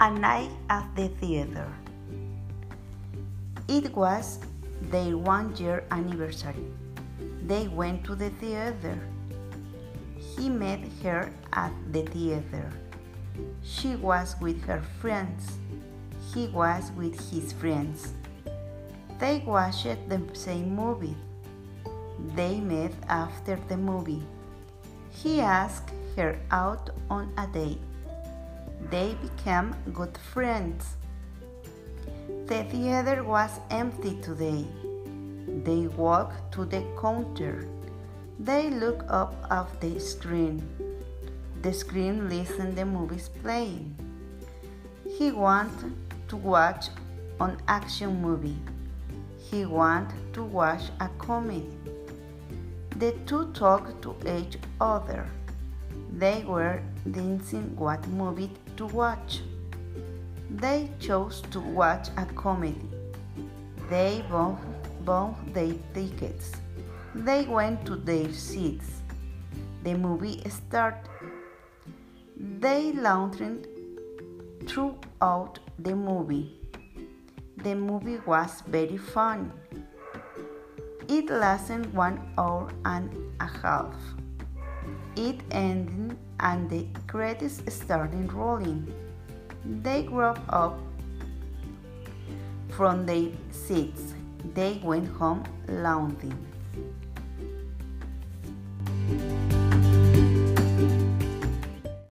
A night at the theater. It was their one year anniversary. They went to the theater. He met her at the theater. She was with her friends. He was with his friends. They watched the same movie. They met after the movie. He asked her out on a date. They became good friends. The theater was empty today. They walked to the counter. They looked up at the screen. The screen listened the movies playing. He wanted to watch an action movie. He wanted to watch a comedy. The two talked to each other. They were dancing what movie to watch. They chose to watch a comedy. They bought, bought their tickets. They went to their seats. The movie started. They lounged throughout the movie. The movie was very fun. It lasted one hour and a half. It ended and the credits started rolling. They got up from their seats. They went home laughing.